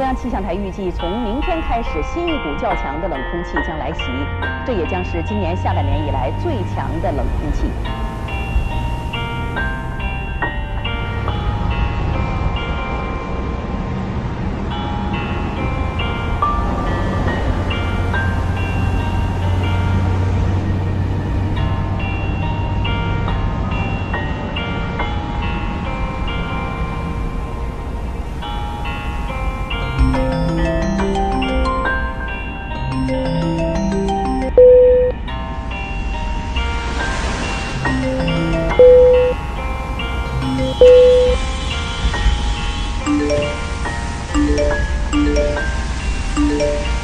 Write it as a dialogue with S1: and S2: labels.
S1: 中央气象台预计，从明天开始，新一股较强的冷空气将来袭，这也将是今年下半年以来最强的冷空气。Thank you.